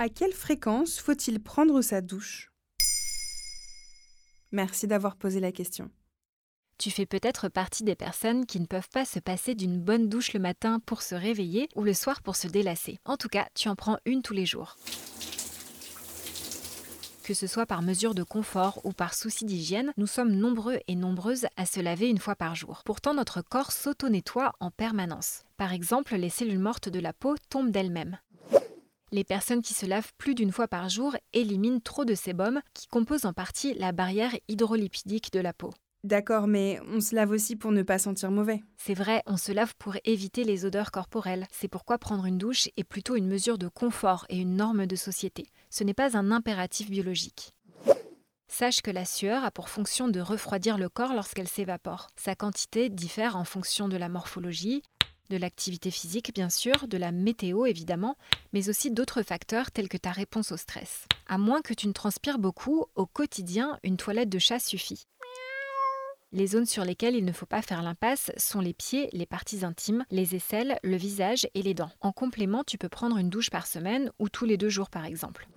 À quelle fréquence faut-il prendre sa douche? Merci d'avoir posé la question. Tu fais peut-être partie des personnes qui ne peuvent pas se passer d'une bonne douche le matin pour se réveiller ou le soir pour se délasser. En tout cas, tu en prends une tous les jours. Que ce soit par mesure de confort ou par souci d'hygiène, nous sommes nombreux et nombreuses à se laver une fois par jour. Pourtant, notre corps s'auto-nettoie en permanence. Par exemple, les cellules mortes de la peau tombent d'elles-mêmes. Les personnes qui se lavent plus d'une fois par jour éliminent trop de sébum qui composent en partie la barrière hydrolipidique de la peau. D'accord, mais on se lave aussi pour ne pas sentir mauvais. C'est vrai, on se lave pour éviter les odeurs corporelles. C'est pourquoi prendre une douche est plutôt une mesure de confort et une norme de société. Ce n'est pas un impératif biologique. Sache que la sueur a pour fonction de refroidir le corps lorsqu'elle s'évapore. Sa quantité diffère en fonction de la morphologie, de l'activité physique bien sûr, de la météo évidemment, mais aussi d'autres facteurs tels que ta réponse au stress. À moins que tu ne transpires beaucoup, au quotidien, une toilette de chat suffit. Les zones sur lesquelles il ne faut pas faire l'impasse sont les pieds, les parties intimes, les aisselles, le visage et les dents. En complément, tu peux prendre une douche par semaine ou tous les deux jours par exemple.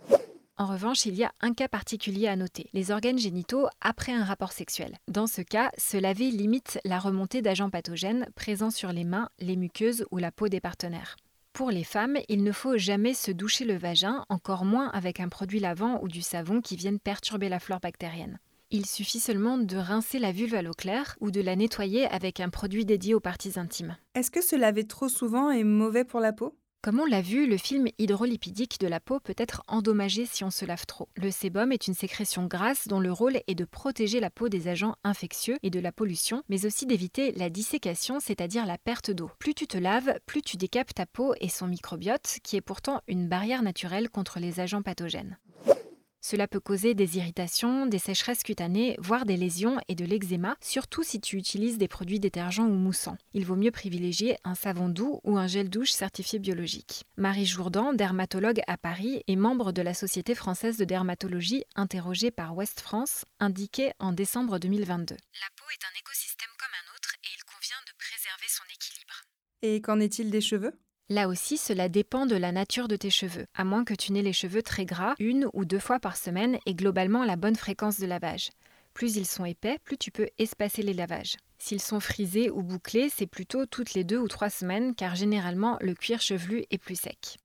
En revanche, il y a un cas particulier à noter, les organes génitaux après un rapport sexuel. Dans ce cas, se laver limite la remontée d'agents pathogènes présents sur les mains, les muqueuses ou la peau des partenaires. Pour les femmes, il ne faut jamais se doucher le vagin, encore moins avec un produit lavant ou du savon qui viennent perturber la flore bactérienne. Il suffit seulement de rincer la vulve à l'eau claire ou de la nettoyer avec un produit dédié aux parties intimes. Est-ce que se laver trop souvent est mauvais pour la peau? Comme on l'a vu, le film hydrolipidique de la peau peut être endommagé si on se lave trop? Le sébum est une sécrétion grasse dont le rôle est de protéger la peau des agents infectieux et de la pollution, mais aussi d'éviter la dissécation, c'est-à-dire la perte d'eau. Plus tu te laves, plus tu décapes ta peau et son microbiote, qui est pourtant une barrière naturelle contre les agents pathogènes. Cela peut causer des irritations, des sécheresses cutanées, voire des lésions et de l'eczéma, surtout si tu utilises des produits détergents ou moussants. Il vaut mieux privilégier un savon doux ou un gel douche certifié biologique. Marie Jourdan, dermatologue à Paris et membre de la Société française de dermatologie, interrogée par Ouest France, indiquait en décembre 2022. La peau est un écosystème comme un autre et il convient de préserver son équilibre. Et qu'en est-il des cheveux? Là aussi, cela dépend de la nature de tes cheveux, à moins que tu n'aies les cheveux très gras, une ou deux fois par semaine et globalement la bonne fréquence de lavage. Plus ils sont épais, plus tu peux espacer les lavages. S'ils sont frisés ou bouclés, c'est plutôt toutes les deux ou trois semaines car généralement le cuir chevelu est plus sec.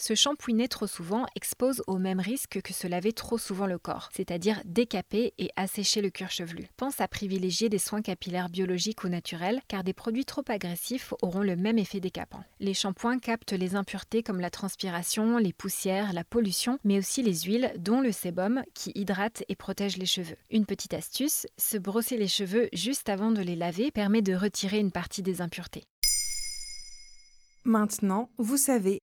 Se shampouiner trop souvent expose au même risque que se laver trop souvent le corps, c'est-à-dire décaper et assécher le cuir chevelu. Pense à privilégier des soins capillaires biologiques ou naturels, car des produits trop agressifs auront le même effet décapant. Les shampoings captent les impuretés comme la transpiration, les poussières, la pollution, mais aussi les huiles, dont le sébum, qui hydrate et protège les cheveux. Une petite astuce, se brosser les cheveux juste avant de les laver permet de retirer une partie des impuretés. Maintenant, vous savez